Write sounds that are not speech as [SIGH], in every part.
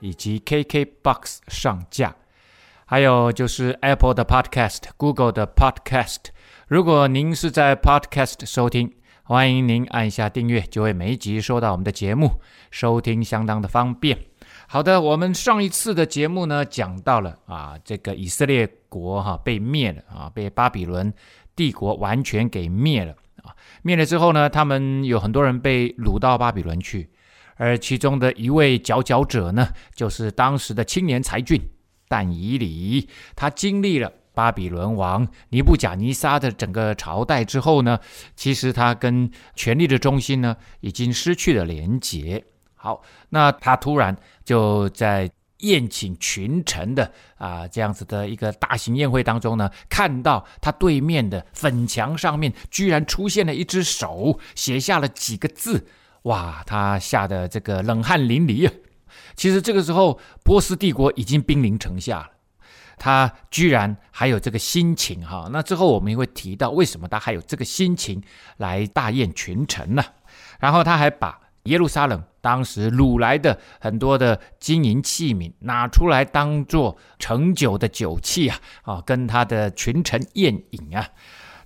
以及 KKBox 上架，还有就是 Apple 的 Podcast、Google 的 Podcast。如果您是在 Podcast 收听，欢迎您按下订阅，就会每一集收到我们的节目，收听相当的方便。好的，我们上一次的节目呢，讲到了啊，这个以色列国哈、被灭了啊，被巴比伦帝国完全给灭了啊。灭了之后呢，他们有很多人被掳到巴比伦去，而其中的一位佼佼者呢，就是当时的青年才俊但以理。他经历了巴比伦王尼布甲尼撒的整个朝代之后呢，其实他跟权力的中心呢，已经失去了连结。好，那他突然就在宴请群臣的啊这样子的一个大型宴会当中呢，看到他对面的粉墙上面居然出现了一只手，写下了几个字，哇，他吓得这个冷汗淋漓啊！其实这个时候波斯帝国已经兵临城下了，他居然还有这个心情哈。那之后我们也会提到为什么他还有这个心情来大宴群臣呢？然后他还把耶路撒冷。当时掳来的很多的金银器皿拿出来当做盛酒的酒器啊，啊，跟他的群臣宴饮啊。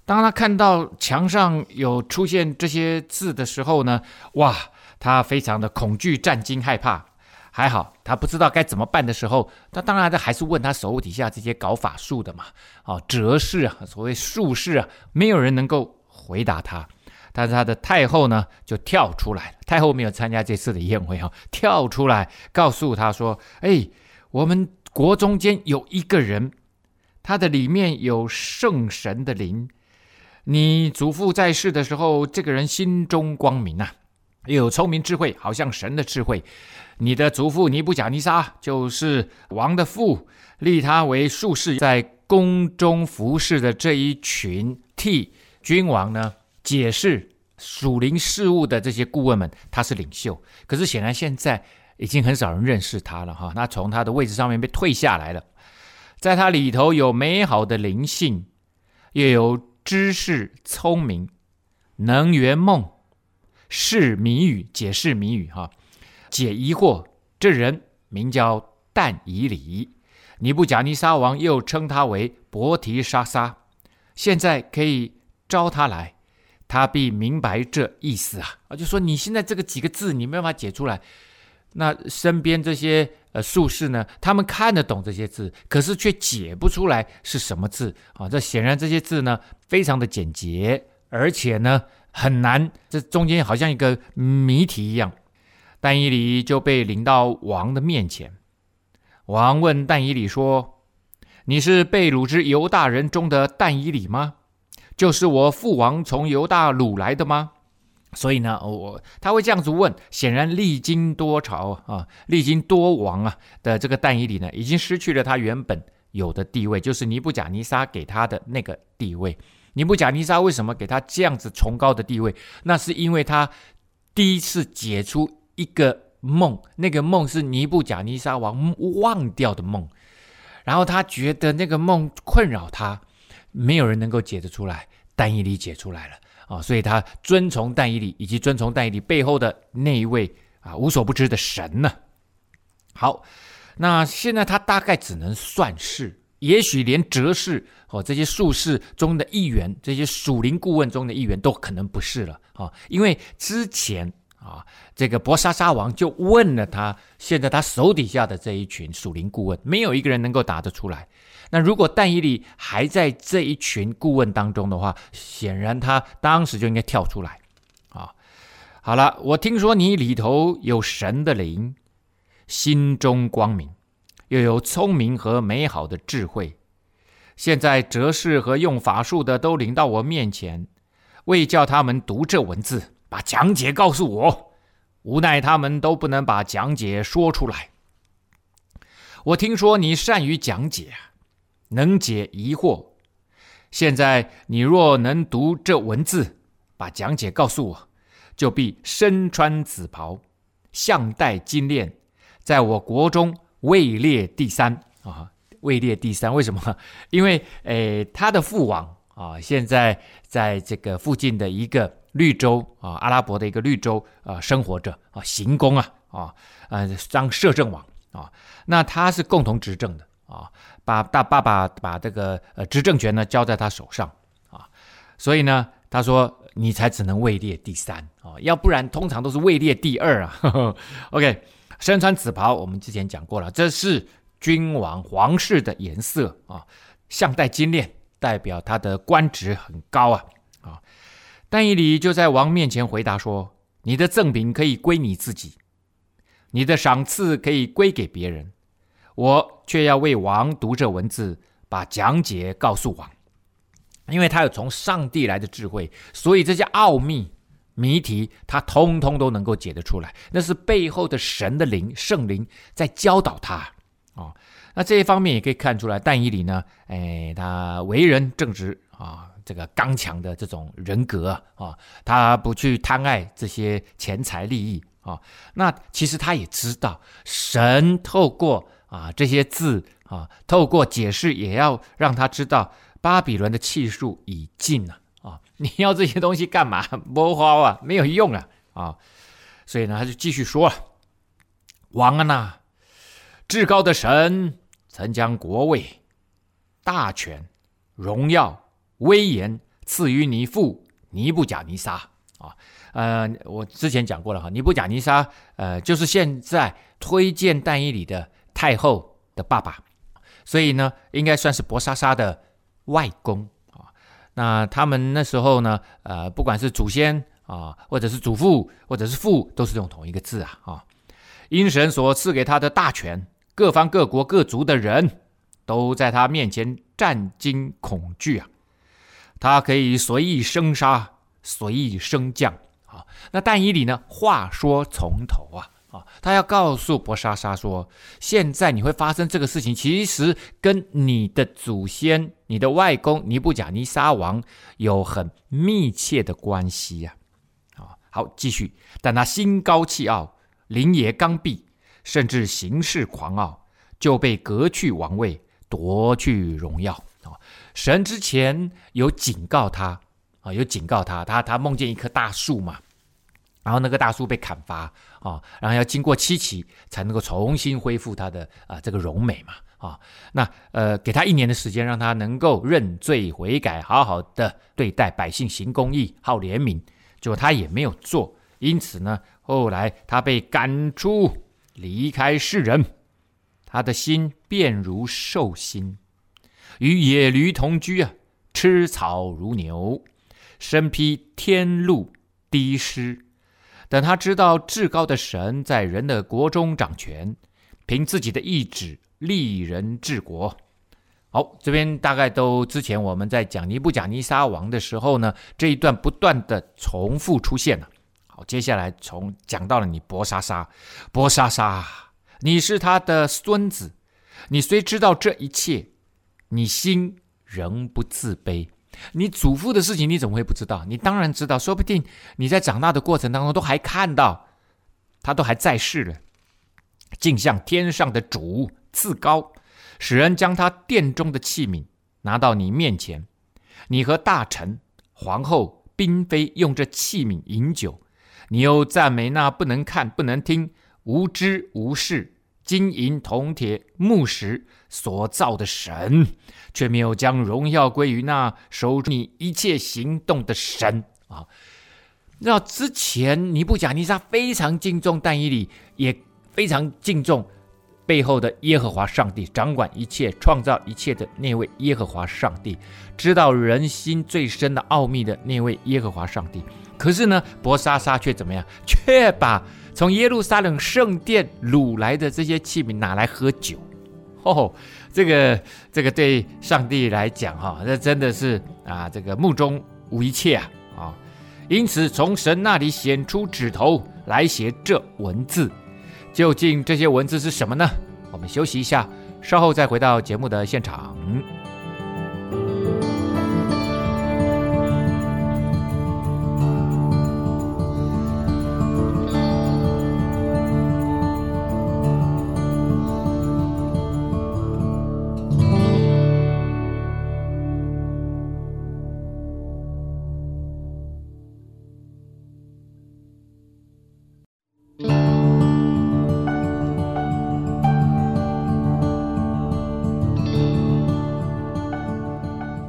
当他看到墙上有出现这些字的时候呢，哇，他非常的恐惧、战惊、害怕。还好他不知道该怎么办的时候，他当然他还是问他手底下这些搞法术的嘛，啊，哲士啊，所谓术士啊，没有人能够回答他。但是他的太后呢，就跳出来了，太后没有参加这次的宴会哈，跳出来告诉他说：“哎，我们国中间有一个人，他的里面有圣神的灵。你祖父在世的时候，这个人心中光明啊，又有聪明智慧，好像神的智慧。你的祖父尼布甲尼撒就是王的父，立他为术士，在宫中服侍的这一群替君王呢。”解释属灵事务的这些顾问们，他是领袖，可是显然现在已经很少人认识他了哈。那从他的位置上面被退下来了，在他里头有美好的灵性，又有知识、聪明，能圆梦、是谜语、解释谜语哈，解疑惑。这人名叫但以理，尼布甲尼撒王又称他为伯提沙撒，现在可以召他来。他必明白这意思啊！啊，就说你现在这个几个字你没办法解出来，那身边这些呃术士呢，他们看得懂这些字，可是却解不出来是什么字啊！这显然这些字呢非常的简洁，而且呢很难，这中间好像一个谜题一样。但以理就被领到王的面前，王问但以理说：“你是被掳之犹大人中的但以理吗？”就是我父王从犹大掳来的吗？所以呢，我他会这样子问，显然历经多朝啊，历经多王啊的这个但以理呢，已经失去了他原本有的地位，就是尼布甲尼撒给他的那个地位。尼布甲尼撒为什么给他这样子崇高的地位？那是因为他第一次解出一个梦，那个梦是尼布甲尼撒王忘掉的梦，然后他觉得那个梦困扰他。没有人能够解得出来，但以理解出来了啊、所以他遵从但以理，以及遵从但以理背后的那一位啊无所不知的神呢。好，那现在他大概只能算是，也许连哲士哦这些术士中的一员，这些属灵顾问中的一员都可能不是了啊、因为之前啊这个博沙撒王就问了他，现在他手底下的这一群属灵顾问，没有一个人能够答得出来。那如果但以理还在这一群顾问当中的话，显然他当时就应该跳出来啊！好了，我听说你里头有神的灵，心中光明，又有聪明和美好的智慧。现在哲士和用法术的都领到我面前，为叫他们读这文字，把讲解告诉我，无奈他们都不能把讲解说出来。我听说你善于讲解，能解疑惑。现在你若能读这文字，把讲解告诉我，就必身穿紫袍，项戴金链，在我国中位列第三啊！位列第三，为什么？[LAUGHS] 因为诶，他的父王啊，现在在这个附近的一个绿洲啊，阿拉伯的一个绿洲啊，生活着啊，行宫啊啊，呃，当摄政王啊，那他是共同执政的。啊，把大爸爸把这个呃执政权呢交在他手上啊，所以呢，他说你才只能位列第三啊，要不然通常都是位列第二啊。呵 [LAUGHS] 呵 OK，身穿紫袍，我们之前讲过了，这是君王皇室的颜色啊，项带金链，代表他的官职很高啊啊。但以理就在王面前回答说：“你的赠品可以归你自己，你的赏赐可以归给别人。”我却要为王读这文字，把讲解告诉王，因为他有从上帝来的智慧，所以这些奥秘谜题，他通通都能够解得出来。那是背后的神的灵、圣灵在教导他、哦。那这一方面也可以看出来，但以理呢，哎，他为人正直啊，这个刚强的这种人格啊、他不去贪爱这些钱财利益啊、那其实他也知道，神透过啊，这些字啊，透过解释也要让他知道巴比伦的气数已尽了啊！[LAUGHS] 你要这些东西干嘛？没花啊，没有用啊！啊，所以呢，他就继续说了：“王啊，至高的神曾将国位、大权、荣耀、威严赐予你父尼布甲尼撒啊。呃，我之前讲过了哈，尼布甲尼撒呃，就是现在推荐但以理的。”太后的爸爸，所以呢，应该算是薄莎莎的外公啊。那他们那时候呢，呃，不管是祖先啊，或者是祖父，或者是父，都是用同一个字啊啊。阴神所赐给他的大权，各方各国各族的人都在他面前战惊恐惧啊。他可以随意生杀，随意升降啊。那但以理呢，话说从头啊。啊，他要告诉博莎莎说，现在你会发生这个事情，其实跟你的祖先、你的外公尼布甲尼撒王有很密切的关系呀。啊，好，继续。但他心高气傲，灵爷刚愎，甚至行事狂傲，就被革去王位，夺去荣耀。啊，神之前有警告他，啊，有警告他，他他梦见一棵大树嘛。然后那个大树被砍伐啊，然后要经过七期才能够重新恢复他的啊这个荣美嘛啊，那呃给他一年的时间，让他能够认罪悔改，好好的对待百姓，行公义，好怜悯，结果他也没有做，因此呢，后来他被赶出，离开世人，他的心变如兽心，与野驴同居啊，吃草如牛，身披天露滴湿。等他知道至高的神在人的国中掌权，凭自己的意志立人治国。好，这边大概都之前我们在讲尼布甲尼撒王的时候呢，这一段不断的重复出现了。好，接下来从讲到了你博沙撒，伯沙撒，你是他的孙子，你虽知道这一切，你心仍不自卑。你祖父的事情你怎么会不知道？你当然知道，说不定你在长大的过程当中都还看到，他都还在世了，竟向天上的主赐高，使人将他殿中的器皿拿到你面前，你和大臣、皇后、嫔妃用这器皿饮酒，你又赞美那不能看、不能听、无知无识。金银铜铁木石所造的神，却没有将荣耀归于那守住你一切行动的神啊！那之前尼布甲尼撒非常敬重但以理，也非常敬重背后的耶和华上帝，掌管一切、创造一切的那位耶和华上帝，知道人心最深的奥秘的那位耶和华上帝。可是呢，伯沙撒却怎么样？却把从耶路撒冷圣殿掳来的这些器皿拿来喝酒，[LAUGHS] 哦，这个这个对上帝来讲哈，这真的是啊，这个目中无一切啊啊！因此从神那里显出指头来写这文字，究竟这些文字是什么呢？我们休息一下，稍后再回到节目的现场。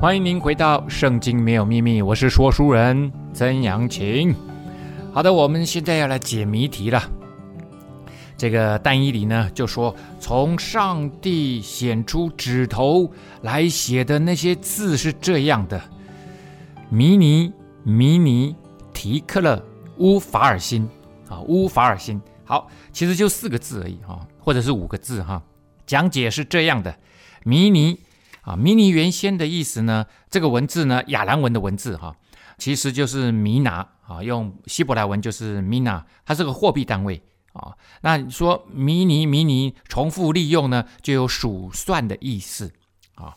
欢迎您回到《圣经没有秘密》，我是说书人曾阳晴。好的，我们现在要来解谜题了。这个但以理呢，就说从上帝显出指头来写的那些字是这样的：米尼、米尼、提克勒、乌法尔辛啊，乌法尔辛。好，其实就四个字而已哈，或者是五个字哈。讲解是这样的：米尼。啊，迷尼原先的意思呢，这个文字呢，亚兰文的文字哈，其实就是米拿啊，用希伯来文就是米拿，它是个货币单位啊。那说迷尼迷尼重复利用呢，就有数算的意思啊。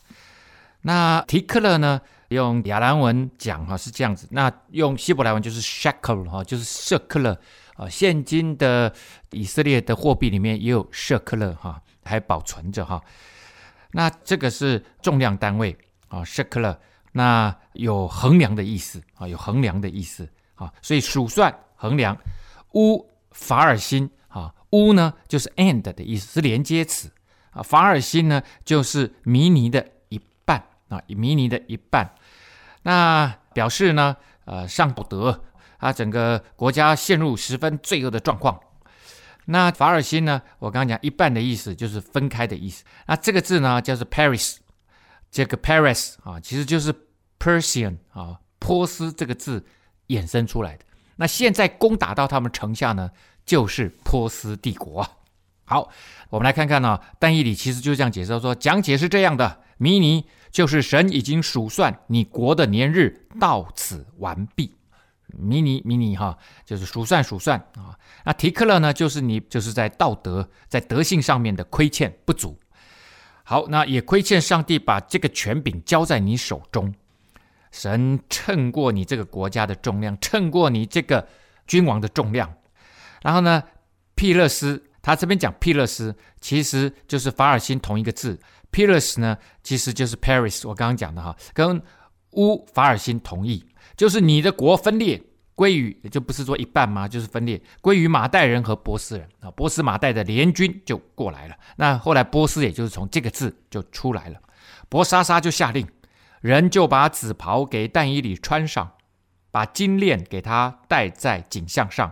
那提克勒呢，用亚兰文讲哈是这样子，那用希伯来文就是 shekel 哈，就是舍克勒啊。现今的以色列的货币里面也有舍克勒哈，还保存着哈。那这个是重量单位啊，shekel，那有衡量的意思啊，有衡量的意思啊，所以数算衡量。乌法尔辛啊，乌呢就是 and 的意思，是连接词啊。法尔辛呢就是迷尼的一半啊，迷尼的一半。那表示呢，呃，上不得啊，整个国家陷入十分罪恶的状况。那法尔辛呢？我刚刚讲一半的意思就是分开的意思。那这个字呢，叫做 Paris，这个 Paris 啊，其实就是 Persian 啊，波斯这个字衍生出来的。那现在攻打到他们城下呢，就是波斯帝国啊。好，我们来看看呢、啊，但以理其实就这样解释说，讲解是这样的：米尼就是神已经数算你国的年日，到此完毕。迷你迷你哈，就是数算数算啊。那提克勒呢，就是你就是在道德在德性上面的亏欠不足。好，那也亏欠上帝把这个权柄交在你手中。神称过你这个国家的重量，称过你这个君王的重量。然后呢，庇勒斯他这边讲庇勒斯，其实就是法尔辛同一个字。庇勒斯呢，其实就是 Paris，我刚刚讲的哈，跟乌法尔辛同义。就是你的国分裂归于，也就不是说一半吗？就是分裂归于马代人和波斯人啊，波斯马代的联军就过来了。那后来波斯也就是从这个字就出来了。伯沙撒就下令，人就把紫袍给但以理穿上，把金链给他戴在颈项上，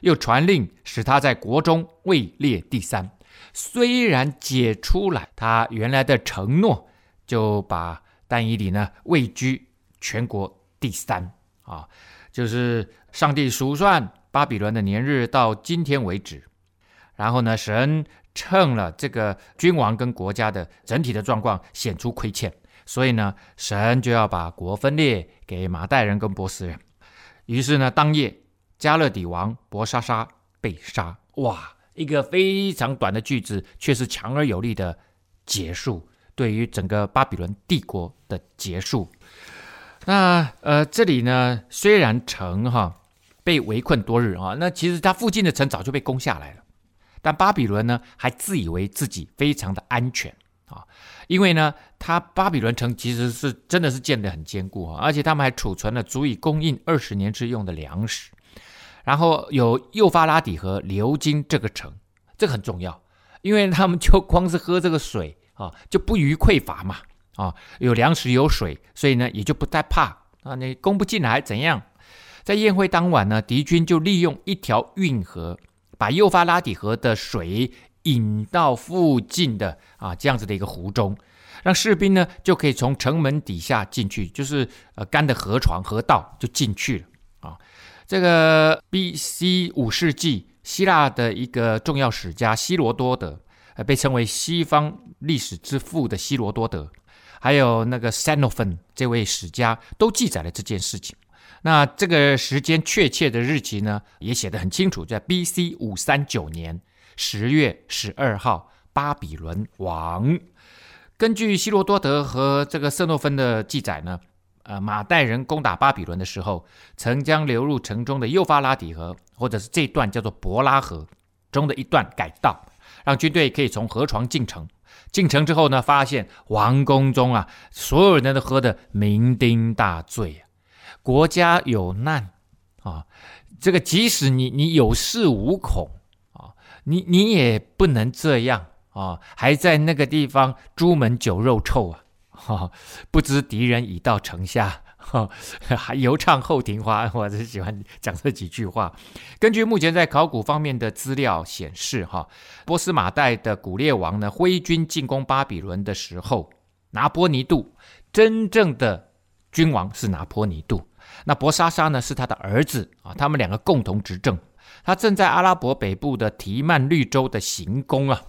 又传令使他在国中位列第三。虽然解出来他原来的承诺，就把但以理呢位居全国。第三啊，就是上帝数算巴比伦的年日到今天为止，然后呢，神称了这个君王跟国家的整体的状况显出亏欠，所以呢，神就要把国分裂给马代人跟波斯人。于是呢，当夜加勒底王伯沙撒被杀。哇，一个非常短的句子，却是强而有力的结束，对于整个巴比伦帝国的结束。那呃，这里呢，虽然城哈被围困多日啊，那其实它附近的城早就被攻下来了，但巴比伦呢还自以为自己非常的安全啊，因为呢，它巴比伦城其实是真的是建得很坚固啊，而且他们还储存了足以供应二十年之用的粮食，然后有幼发拉底河流经这个城，这个很重要，因为他们就光是喝这个水啊，就不虞匮乏嘛。啊，有粮食有水，所以呢也就不太怕啊。你攻不进来怎样？在宴会当晚呢，敌军就利用一条运河，把幼发拉底河的水引到附近的啊这样子的一个湖中，让士兵呢就可以从城门底下进去，就是呃干的河床河道就进去了啊。这个 B.C. 五世纪，希腊的一个重要史家希罗多德，呃被称为西方历史之父的希罗多德。还有那个 Xenophon 这位史家都记载了这件事情。那这个时间确切的日期呢，也写得很清楚，在 B.C. 五三九年十月十二号，巴比伦王。根据希罗多德和这个色诺芬的记载呢，呃，马代人攻打巴比伦的时候，曾将流入城中的幼发拉底河，或者是这段叫做伯拉河中的一段改道，让军队可以从河床进城。进城之后呢，发现王宫中啊，所有人都喝得酩酊大醉啊，国家有难啊，这个即使你你有恃无恐啊，你你也不能这样啊，还在那个地方朱门酒肉臭啊，哈，[LAUGHS] 不知敌人已到城下。哈，[LAUGHS] 还犹唱后庭花，我是喜欢讲这几句话。根据目前在考古方面的资料显示，哈，波斯马代的古列王呢，挥军进攻巴比伦的时候，拿波尼度真正的君王是拿波尼度，那博沙撒呢是他的儿子啊，他们两个共同执政。他正在阿拉伯北部的提曼绿洲的行宫啊，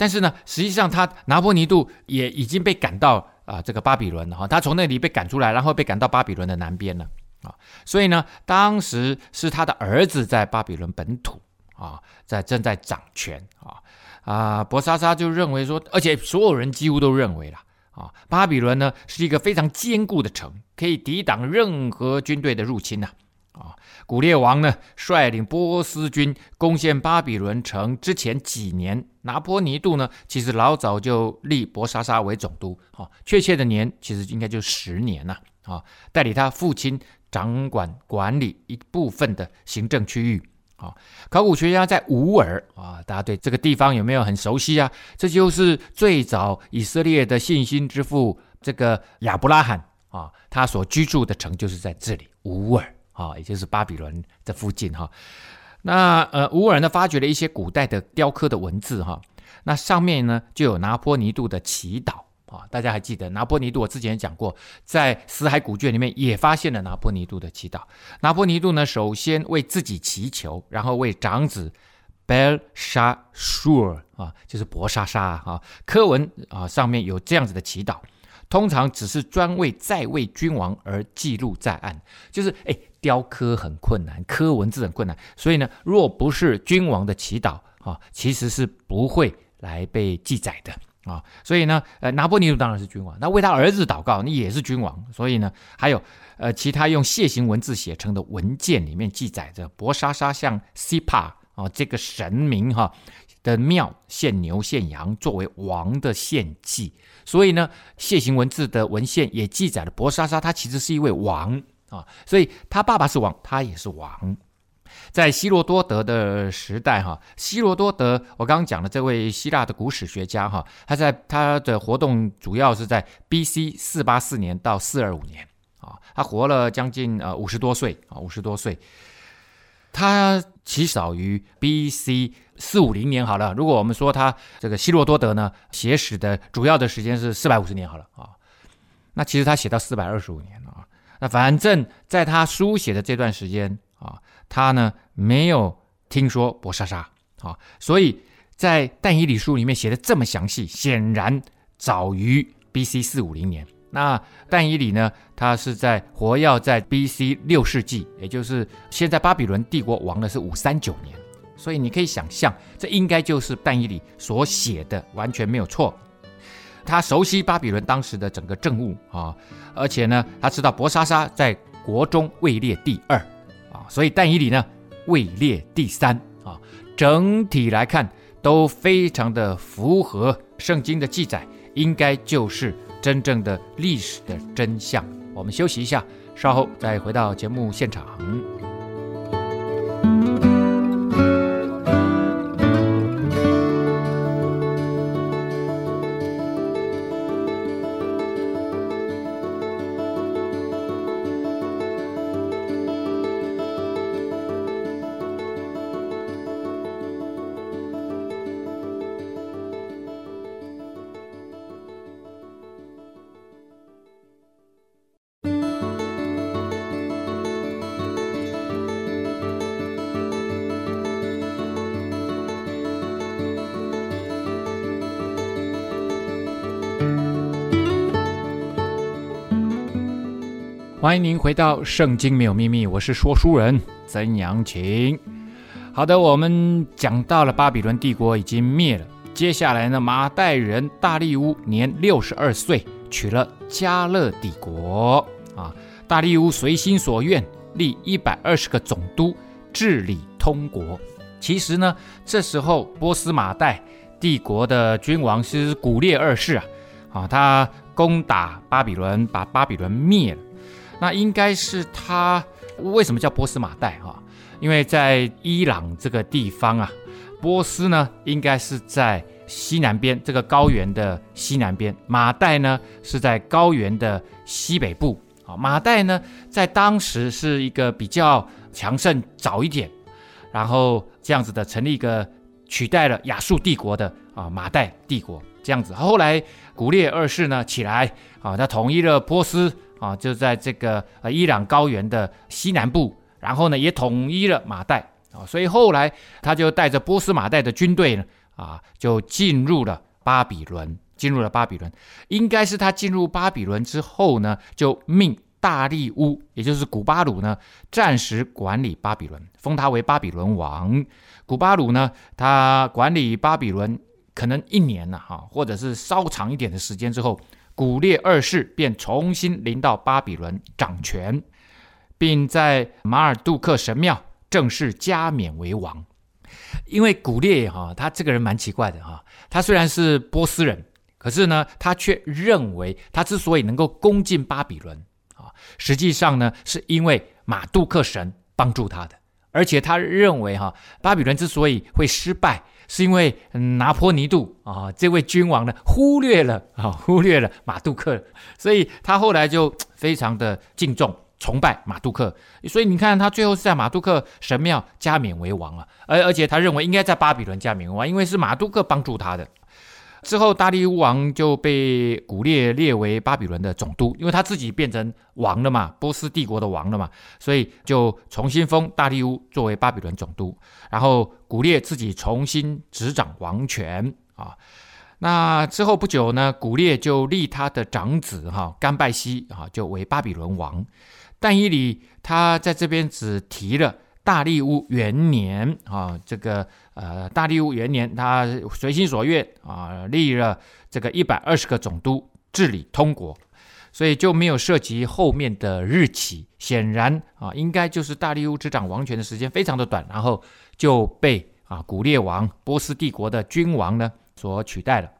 但是呢，实际上他拿破尼度也已经被赶到。啊，这个巴比伦了哈，他从那里被赶出来，然后被赶到巴比伦的南边了啊。所以呢，当时是他的儿子在巴比伦本土啊，在正在掌权啊啊。伯沙撒就认为说，而且所有人几乎都认为了啊，巴比伦呢是一个非常坚固的城，可以抵挡任何军队的入侵呐啊。啊，古列王呢率领波斯军攻陷巴比伦城之前几年，拿波尼度呢其实老早就立伯沙沙为总督，哈、哦，确切的年其实应该就十年了，啊、代理他父亲掌管管理一部分的行政区域，啊、考古学家在乌尔啊，大家对这个地方有没有很熟悉啊？这就是最早以色列的信心之父这个亚伯拉罕啊、他所居住的城就是在这里乌尔。啊，也就是巴比伦的附近哈。那呃，乌尔呢发掘了一些古代的雕刻的文字哈。那上面呢就有拿波尼度的祈祷啊。大家还记得拿波尼度？我之前讲过，在死海古卷里面也发现了拿波尼度的祈祷。拿波尼度呢，首先为自己祈求，然后为长子 Belshazur 啊，就是伯莎莎啊。刻文啊上面有这样子的祈祷，通常只是专为在位君王而记录在案，就是哎。雕刻很困难，刻文字很困难，所以呢，若不是君王的祈祷啊，其实是不会来被记载的啊。所以呢，呃，拿波尼当然是君王，那为他儿子祷告，你也是君王。所以呢，还有呃，其他用楔形文字写成的文件里面记载着博沙撒向西帕啊这个神明哈的庙献牛献羊作为王的献祭。所以呢，楔形文字的文献也记载了伯沙撒他其实是一位王。啊，所以他爸爸是王，他也是王。在希罗多德的时代，哈，希罗多德，我刚刚讲的这位希腊的古史学家，哈，他在他的活动主要是在 B.C. 四八四年到四二五年，啊，他活了将近呃五十多岁，啊，五十多岁。他起早于 B.C. 四五零年，好了，如果我们说他这个希罗多德呢，写史的主要的时间是四百五十年，好了啊，那其实他写到四百二十五年了啊。那反正在他书写的这段时间啊，他呢没有听说伯莎莎啊，所以在但以理书里面写的这么详细，显然早于 B.C. 四五零年。那但以理呢，他是在活跃在 B.C. 六世纪，也就是现在巴比伦帝国亡的是五三九年，所以你可以想象，这应该就是但以理所写的，完全没有错。他熟悉巴比伦当时的整个政务啊，而且呢，他知道伯沙撒在国中位列第二啊，所以但以理呢位列第三啊。整体来看都非常的符合圣经的记载，应该就是真正的历史的真相。我们休息一下，稍后再回到节目现场。欢迎您回到《圣经没有秘密》，我是说书人曾阳晴。好的，我们讲到了巴比伦帝国已经灭了，接下来呢，马代人大力乌年六十二岁，取了迦勒底国啊。大力乌随心所愿，立一百二十个总督，治理通国。其实呢，这时候波斯马代帝国的君王是古列二世啊，啊，他攻打巴比伦，把巴比伦灭了。那应该是他为什么叫波斯马代哈？因为在伊朗这个地方啊，波斯呢应该是在西南边这个高原的西南边，马代呢是在高原的西北部。啊，马代呢在当时是一个比较强盛，早一点，然后这样子的成立一个取代了亚述帝国的啊马代帝国这样子。后来古列二世呢起来啊，他统一了波斯啊，就在这个呃伊朗高原的西南部。然后呢，也统一了马代啊，所以后来他就带着波斯马代的军队呢，啊，就进入了巴比伦，进入了巴比伦。应该是他进入巴比伦之后呢，就命大利乌，也就是古巴鲁呢，暂时管理巴比伦，封他为巴比伦王。古巴鲁呢，他管理巴比伦可能一年了哈，或者是稍长一点的时间之后，古列二世便重新临到巴比伦掌权。并在马尔杜克神庙正式加冕为王，因为古列哈，他这个人蛮奇怪的哈，他虽然是波斯人，可是呢，他却认为他之所以能够攻进巴比伦啊，实际上呢，是因为马杜克神帮助他的，而且他认为哈，巴比伦之所以会失败，是因为拿破尼度啊这位君王呢忽略了啊忽略了马杜克，所以他后来就非常的敬重。崇拜马杜克，所以你看他最后是在马杜克神庙加冕为王啊，而而且他认为应该在巴比伦加冕为王，因为是马杜克帮助他的。之后大利乌王就被古列列为巴比伦的总督，因为他自己变成王了嘛，波斯帝国的王了嘛，所以就重新封大利乌作为巴比伦总督，然后古列自己重新执掌王权啊。那之后不久呢，古列就立他的长子哈甘拜西啊就为巴比伦王。但伊里他在这边只提了大利乌元年啊，这个呃大利乌元年，他随心所愿啊立了这个一百二十个总督治理通国，所以就没有涉及后面的日期。显然啊，应该就是大利乌执掌王权的时间非常的短，然后就被啊古列王波斯帝国的君王呢所取代了。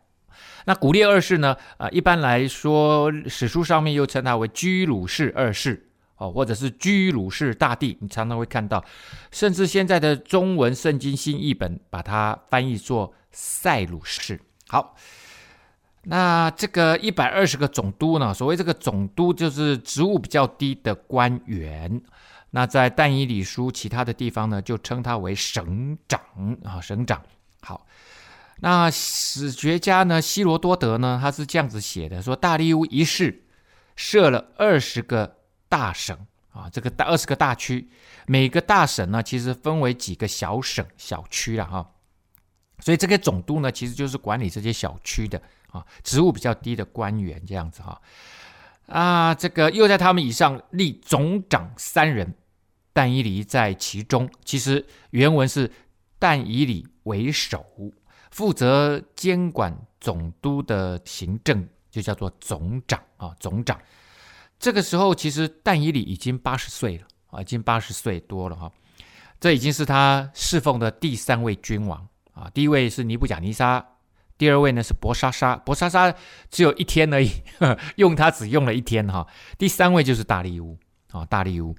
那古列二世呢啊，一般来说史书上面又称他为居鲁士二世。哦，或者是居鲁士大帝，你常常会看到，甚至现在的中文圣经新译本把它翻译作塞鲁士。好，那这个一百二十个总督呢？所谓这个总督就是职务比较低的官员。那在但以理书其他的地方呢，就称他为省长啊，省长。好，那史学家呢，希罗多德呢，他是这样子写的：说大利乌一世设了二十个。大省啊，这个大二十个大区，每个大省呢，其实分为几个小省、小区了哈。所以这个总督呢，其实就是管理这些小区的啊，职务比较低的官员这样子哈。啊，这个又在他们以上立总长三人，但以理在其中。其实原文是但以理为首，负责监管总督的行政，就叫做总长啊，总长。这个时候，其实但以理已经八十岁了啊，已经八十岁多了哈。这已经是他侍奉的第三位君王啊。第一位是尼布甲尼撒，第二位呢是博沙撒。伯沙撒只有一天而已，[LAUGHS] 用他只用了一天哈。第三位就是大利乌啊，大利乌。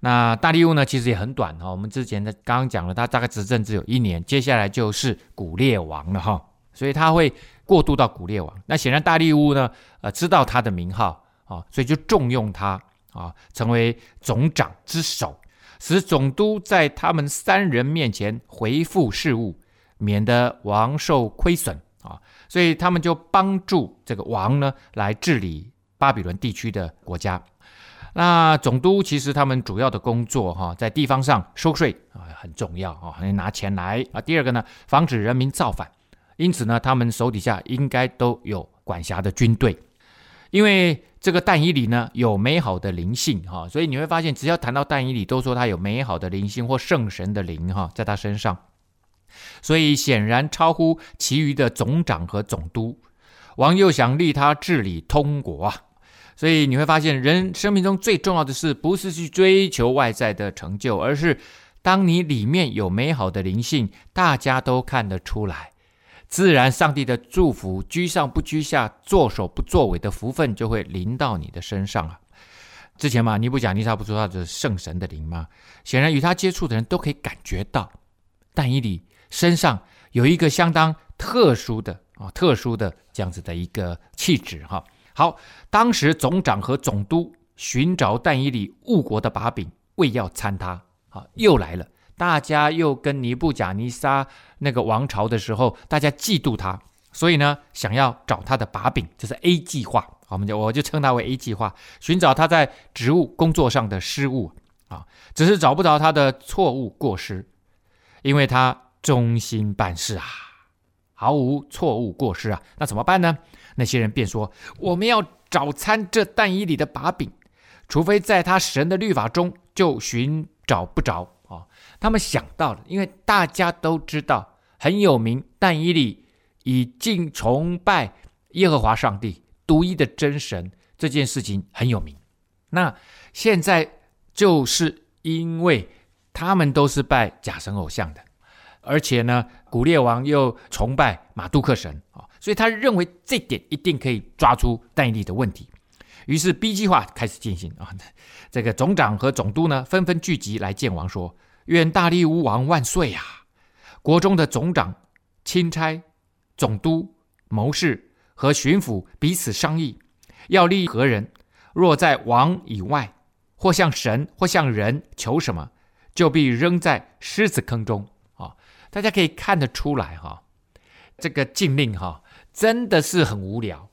那大利乌呢，其实也很短哈。我们之前的刚刚讲了，他大概执政只有一年，接下来就是古列王了哈。所以他会过渡到古列王。那显然大利乌呢，呃，知道他的名号。啊，所以就重用他啊，成为总长之首，使总督在他们三人面前回复事务，免得王受亏损啊。所以他们就帮助这个王呢来治理巴比伦地区的国家。那总督其实他们主要的工作哈，在地方上收税啊很重要啊，拿钱来啊。第二个呢，防止人民造反，因此呢，他们手底下应该都有管辖的军队。因为这个但以理呢有美好的灵性哈，所以你会发现，只要谈到但以理，都说他有美好的灵性或圣神的灵哈，在他身上。所以显然超乎其余的总长和总督。王又想立他治理通国啊，所以你会发现，人生命中最重要的事，不是去追求外在的成就，而是当你里面有美好的灵性，大家都看得出来，自然上帝的祝福，居上不居下，作首不作尾的福分就会临到你的身上啊。之前嘛，尼布甲尼撒不说他是圣神的灵吗？显然与他接触的人都可以感觉到，但以理身上有一个相当特殊的啊，特殊的这样子的一个气质哈。好，当时总长和总督寻找但以理误国的把柄，为要参他。啊，又来了，大家又跟尼布甲尼撒那个王朝的时候，大家嫉妒他，所以呢，想要找他的把柄，就是 A 计划。我们就我就称他为 A 计划，寻找他在职务工作上的失误啊，只是找不着他的错误过失，因为他忠心办事啊，毫无错误过失啊，那怎么办呢？那些人便说：我们要找参这但以里的把柄，除非在他神的律法中就寻找不着哦。他们想到了，因为大家都知道很有名，但以理以敬崇拜耶和华上帝。独一的真神这件事情很有名，那现在就是因为他们都是拜假神偶像的，而且呢，古列王又崇拜马杜克神啊，所以他认为这点一定可以抓出但以理的问题，于是 B 计划开始进行啊。这个总长和总督呢，纷纷聚集来见王，说：“愿大力乌王万岁啊！国中的总长、钦差、总督、谋士。”和巡抚彼此商议，要立何人？若在王以外，或向神，或向人求什么，就必扔在狮子坑中。啊，大家可以看得出来，哈，这个禁令，哈，真的是很无聊。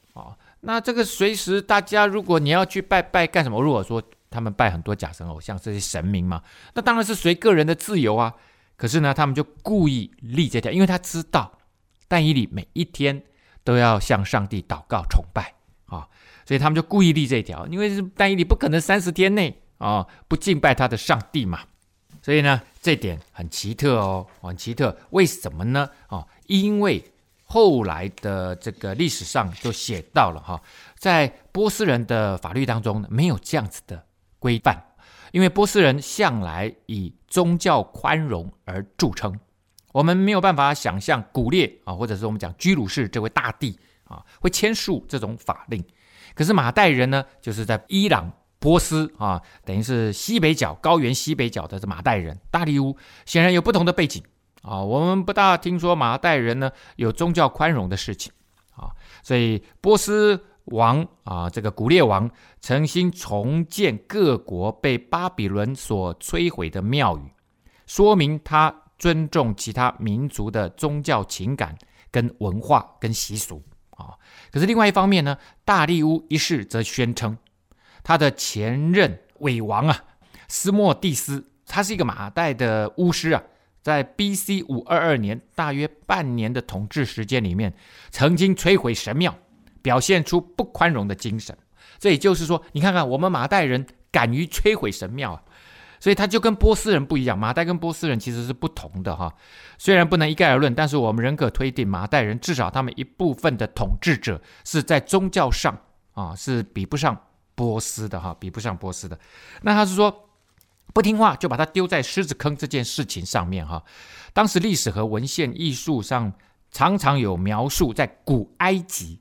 那这个随时大家，如果你要去拜拜干什么？如果说他们拜很多假神偶像，这些神明嘛，那当然是随个人的自由啊。可是呢，他们就故意立这条，因为他知道但以理每一天。都要向上帝祷告崇拜啊，所以他们就故意立这条，因为但以理不可能三十天内啊不敬拜他的上帝嘛，所以呢，这点很奇特哦，很奇特。为什么呢？啊，因为后来的这个历史上就写到了哈，在波斯人的法律当中呢，没有这样子的规范，因为波斯人向来以宗教宽容而著称。我们没有办法想象古列啊，或者是我们讲居鲁士这位大帝啊，会签署这种法令。可是马代人呢，就是在伊朗、波斯啊，等于是西北角高原西北角的这马代人，大利乌显然有不同的背景啊。我们不大听说马代人呢有宗教宽容的事情啊，所以波斯王啊，这个古列王诚心重建各国被巴比伦所摧毁的庙宇，说明他。尊重其他民族的宗教情感、跟文化、跟习俗啊。可是另外一方面呢，大利乌一世则宣称，他的前任伪王啊，斯莫蒂斯，他是一个马代的巫师啊，在 B.C. 五二二年，大约半年的统治时间里面，曾经摧毁神庙，表现出不宽容的精神。这也就是说，你看看我们马代人敢于摧毁神庙啊。所以他就跟波斯人不一样，马代跟波斯人其实是不同的哈。虽然不能一概而论，但是我们仍可推定，马代人至少他们一部分的统治者是在宗教上啊是比不上波斯的哈，比不上波斯的。那他是说不听话就把他丢在狮子坑这件事情上面哈。当时历史和文献艺术上常常有描述，在古埃及、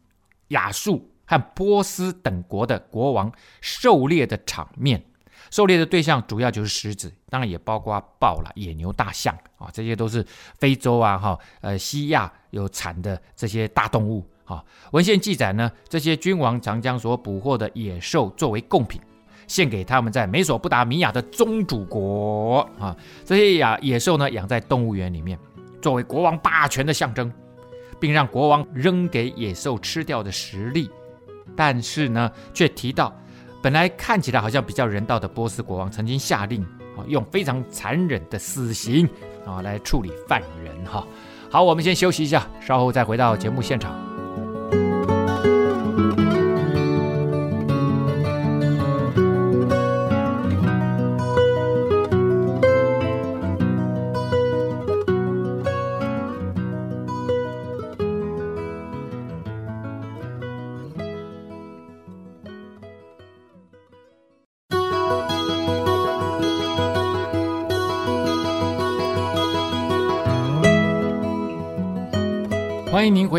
亚述和波斯等国的国王狩猎的场面。狩猎的对象主要就是狮子，当然也包括豹啦、野牛、大象啊，这些都是非洲啊、哈呃西亚有产的这些大动物啊。文献记载呢，这些君王常将所捕获的野兽作为贡品，献给他们在美索不达米亚的宗主国啊。这些野野兽呢，养在动物园里面，作为国王霸权的象征，并让国王扔给野兽吃掉的实力。但是呢，却提到。本来看起来好像比较人道的波斯国王，曾经下令啊，用非常残忍的死刑啊来处理犯人哈。好，我们先休息一下，稍后再回到节目现场。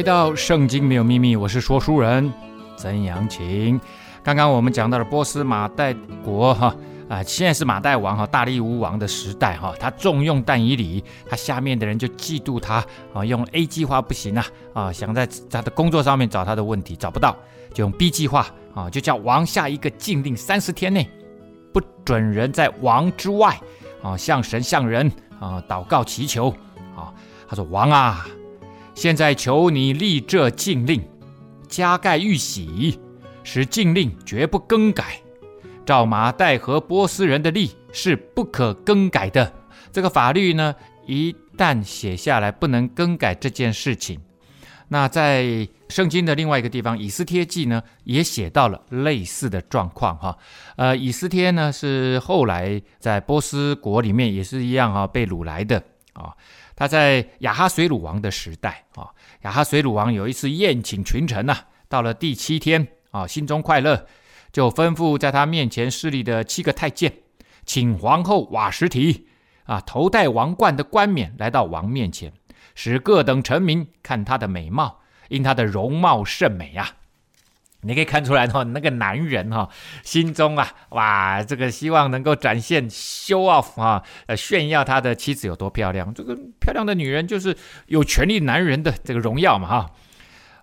回到《圣经没有秘密》，我是说书人曾阳晴。刚刚我们讲到了波斯马代国哈啊，现在是马代王哈大力乌王的时代哈，他重用但以理，他下面的人就嫉妒他啊，用 A 计划不行啊啊，想在他的工作上面找他的问题找不到，就用 B 计划啊，就叫王下一个禁令，三十天内不准人在王之外啊向神向人啊祷告祈求啊。他说王啊。现在求你立这禁令，加盖玉玺，使禁令绝不更改。照马代和波斯人的例是不可更改的。这个法律呢，一旦写下来，不能更改这件事情。那在圣经的另外一个地方，以斯帖记呢，也写到了类似的状况哈。呃，以斯帖呢是后来在波斯国里面也是一样哈，被掳来的啊。他在亚哈随鲁王的时代啊，亚哈随鲁王有一次宴请群臣呐，到了第七天啊，心中快乐，就吩咐在他面前侍立的七个太监，请皇后瓦什提啊，头戴王冠的冠冕来到王面前，使各等臣民看他的美貌，因他的容貌甚美啊。你可以看出来哈，那个男人哈，心中啊，哇，这个希望能够展现 show off 啊，呃，炫耀他的妻子有多漂亮。这个漂亮的女人就是有权力男人的这个荣耀嘛哈。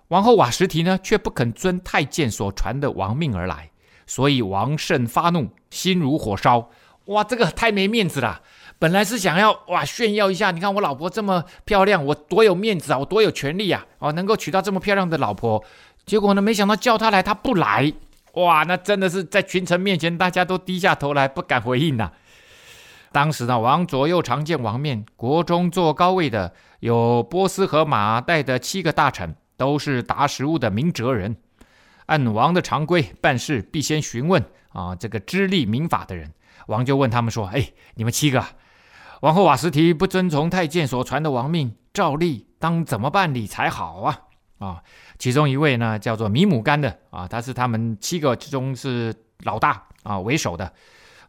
王后瓦什提呢，却不肯遵太监所传的王命而来，所以王甚发怒，心如火烧。哇，这个太没面子了。本来是想要哇炫耀一下，你看我老婆这么漂亮，我多有面子啊，我多有权力啊，哦，能够娶到这么漂亮的老婆。结果呢，没想到叫他来，他不来。哇，那真的是在群臣面前，大家都低下头来，不敢回应呐、当时呢，王左右常见王面，国中坐高位的有波斯和马代的七个大臣，都是达实务的明哲人。按王的常规办事，必先询问啊这个知例明法的人。王就问他们说：“哎，你们七个，王后瓦斯提不遵从太监所传的王命，照例当怎么办理才好啊？”啊。其中一位呢，叫做米姆干的啊，他是他们七个之中是老大啊，为首的。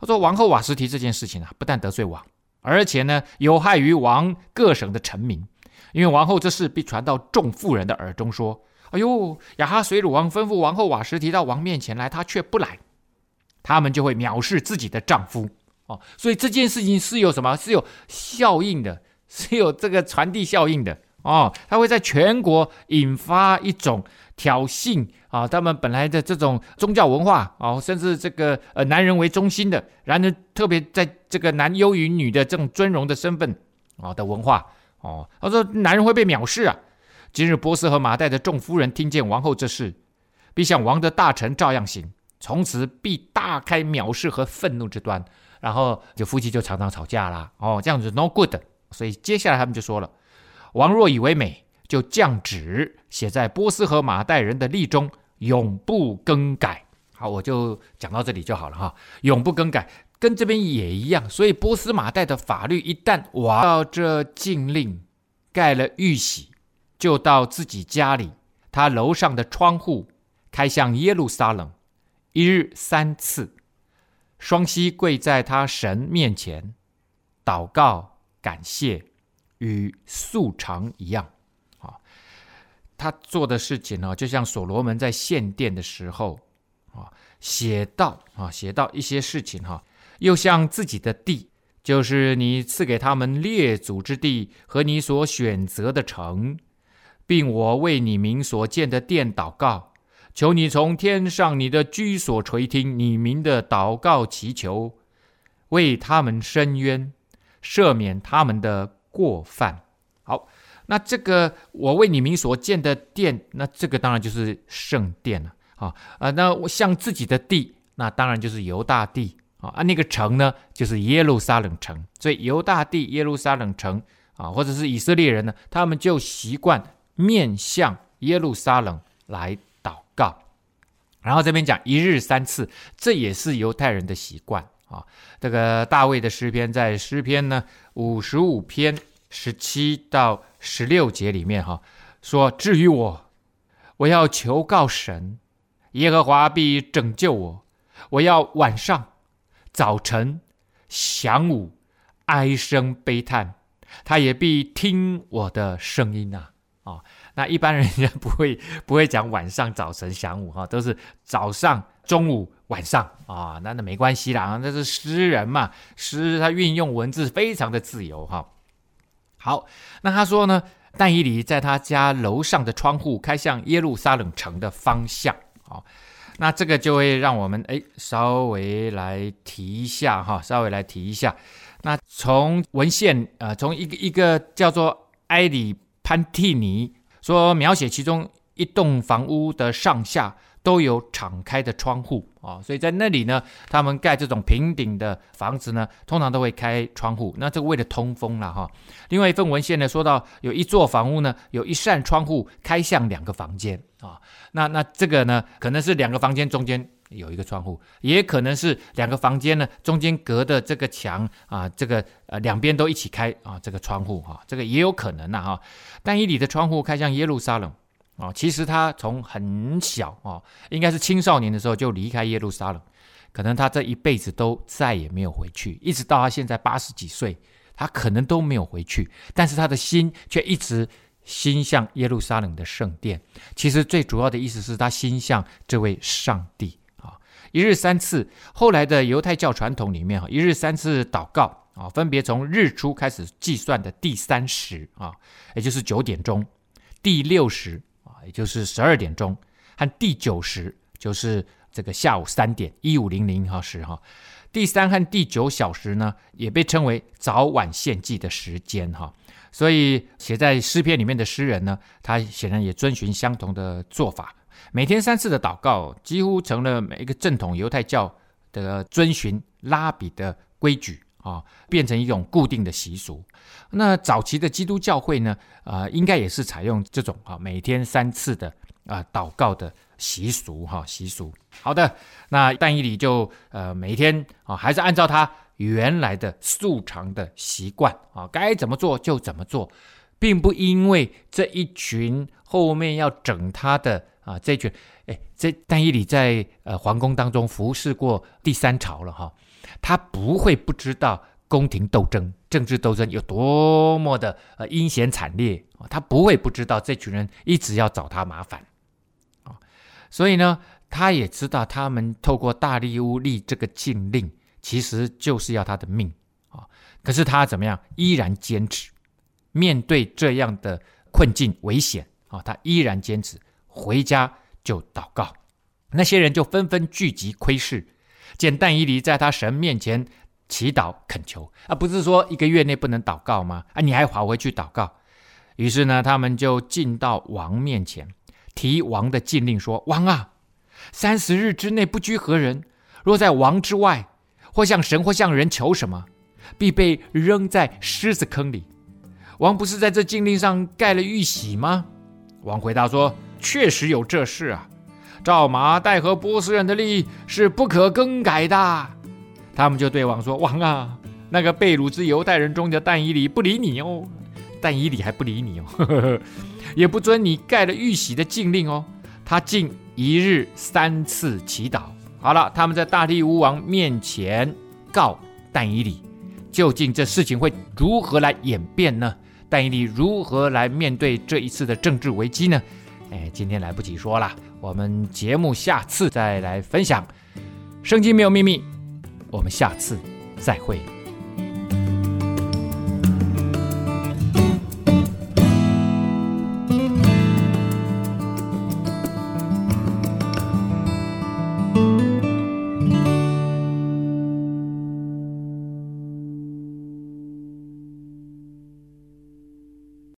他说：“王后瓦实提这件事情啊，不但得罪王，而且呢，有害于王各省的臣民。因为王后这事必传到众妇人的耳中，说：‘哎呦，亚哈水鲁王吩咐王后瓦实提到王面前来，她却不来，他们就会藐视自己的丈夫。’哦，所以这件事情是有什么？是有效应的，是有这个传递效应的。”哦，他会在全国引发一种挑衅啊！他们本来的这种宗教文化啊，甚至这个呃男人为中心的，然而特别在这个男优于女的这种尊荣的身份啊的文化哦，他说男人会被藐视啊！今日波斯和马代的众夫人听见王后这事，必向王的大臣照样行，从此必大开藐视和愤怒之端，然后就夫妻就常常吵架啦。哦，这样子 no good，所以接下来他们就说了。王若以为美，就降旨写在波斯和马代人的例中，永不更改。好，我就讲到这里就好了哈。永不更改，跟这边也一样。所以波斯马代的法律一旦王到这禁令盖了玉玺，就到自己家里，他楼上的窗户开向耶路撒冷，一日三次，双膝跪在他神面前祷告感谢。与素常一样，啊，他做的事情呢，就像所罗门在献殿的时候，啊，写到啊，写到一些事情哈，又像自己的地，就是你赐给他们列祖之地和你所选择的城，并我为你名所建的殿祷告，求你从天上你的居所垂听你民的祷告祈求，为他们伸冤，赦免他们的。过犯，好，那这个我为你名所建的殿，那这个当然就是圣殿了，啊啊，那我像自己的地，那当然就是犹大地。啊，啊，那个城呢，就是耶路撒冷城，所以犹大地、耶路撒冷城啊，或者是以色列人呢，他们就习惯面向耶路撒冷来祷告，然后这边讲一日三次，这也是犹太人的习惯。啊，这个大卫的诗篇在诗篇呢五十五篇十七到十六节里面哈、说：至于我，我要求告神，耶和华必拯救我。我要晚上、早晨、晌午哀声悲叹，他也必听我的声音呐。啊，那一般人家不会不会讲晚上、早晨、晌午哈，都是早上、中午、晚上啊。那那没关系啦，那是诗人嘛，诗他运用文字非常的自由哈。好，那他说呢，但以理在他家楼上的窗户开向耶路撒冷城的方向啊。那这个就会让我们哎稍微来提一下哈，稍微来提一下。那从文献呃，从一个一个叫做埃里潘蒂尼。说描写其中一栋房屋的上下都有敞开的窗户啊，所以在那里呢，他们盖这种平顶的房子呢，通常都会开窗户，那这个为了通风了哈。另外一份文献呢，说到有一座房屋呢，有一扇窗户开向两个房间啊，那那这个呢，可能是两个房间中间有一个窗户，也可能是两个房间呢中间隔的这个墙啊，这个呃两边都一起开啊，这个窗户哈，这个也有可能呐哈。但以理的窗户开向耶路撒冷啊，其实他从很小啊，应该是青少年的时候就离开耶路撒冷，可能他这一辈子都再也没有回去，一直到他现在八十几岁，他可能都没有回去，但是他的心却一直心向耶路撒冷的圣殿。其实最主要的意思是他心向这位上帝啊，一日三次。后来的犹太教传统里面哈，一日三次祷告。啊，分别从日出开始计算的第三时啊，也就是九点钟；第六时，也就是十二点钟；和第九时，就是这个下午三点一五零零哈时哈。第三和第九小时呢，也被称为早晚献祭的时间哈。所以写在诗篇里面的诗人呢，他显然也遵循相同的做法。每天三次的祷告，几乎成了每一个正统犹太教的遵循拉比的规矩。啊，变成一种固定的习俗。那早期的基督教会呢，啊、呃，应该也是采用这种啊每天三次的啊祷告的习俗哈习俗。好的，那但以理就呃每天啊还是按照他原来的素常的习惯啊，该怎么做就怎么做，并不因为这一群后面要整他的啊这群，哎，这但以理在呃皇宫当中服侍过第三朝了哈。他不会不知道宫廷斗争、政治斗争有多么的呃阴险惨烈啊，他不会不知道这群人一直要找他麻烦啊，所以呢，他也知道他们透过大利乌立这个禁令，其实就是要他的命啊。可是他怎么样，依然坚持面对这样的困境危险啊，他依然坚持回家就祷告，那些人就纷纷聚集窥视。见但以理在他神面前祈祷恳求啊，不是说一个月内不能祷告吗？啊，你还跑回去祷告？于是呢，他们就进到王面前，提王的禁令说：“王啊，三十日之内不拘何人，若在王之外，或向神或向人求什么，必被扔在狮子坑里。王不是在这禁令上盖了玉玺吗？”王回答说：“确实有这事啊。”赵马代和波斯人的利益是不可更改的。他们就对王说：“王啊，那个贝鲁之犹太人中的但以理不理你哦，但以理还不理你哦，呵呵，也不遵你盖了玉玺的禁令哦。他竟一日三次祈祷。好了，他们在大利乌王面前告但以理，究竟这事情会如何来演变呢？但以理如何来面对这一次的政治危机呢？哎，今天来不及说了。我们节目下次再来分享，圣经没有秘密，我们下次再会。